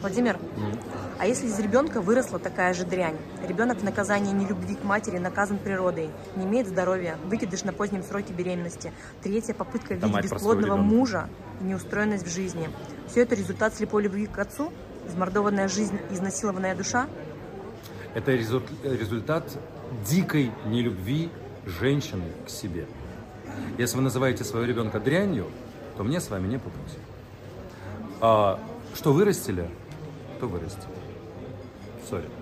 Владимир, а если из ребенка выросла такая же дрянь? Ребенок в наказании нелюбви к матери наказан природой, не имеет здоровья, выкидыш на позднем сроке беременности, третья попытка видеть бесплодного мужа и неустроенность в жизни. Все это результат слепой любви к отцу? Измордованная жизнь, изнасилованная душа? Это резу- результат дикой нелюбви женщины к себе. Если вы называете своего ребенка дрянью, то мне с вами не по пути. А что вырастили, то вырастили. Сори.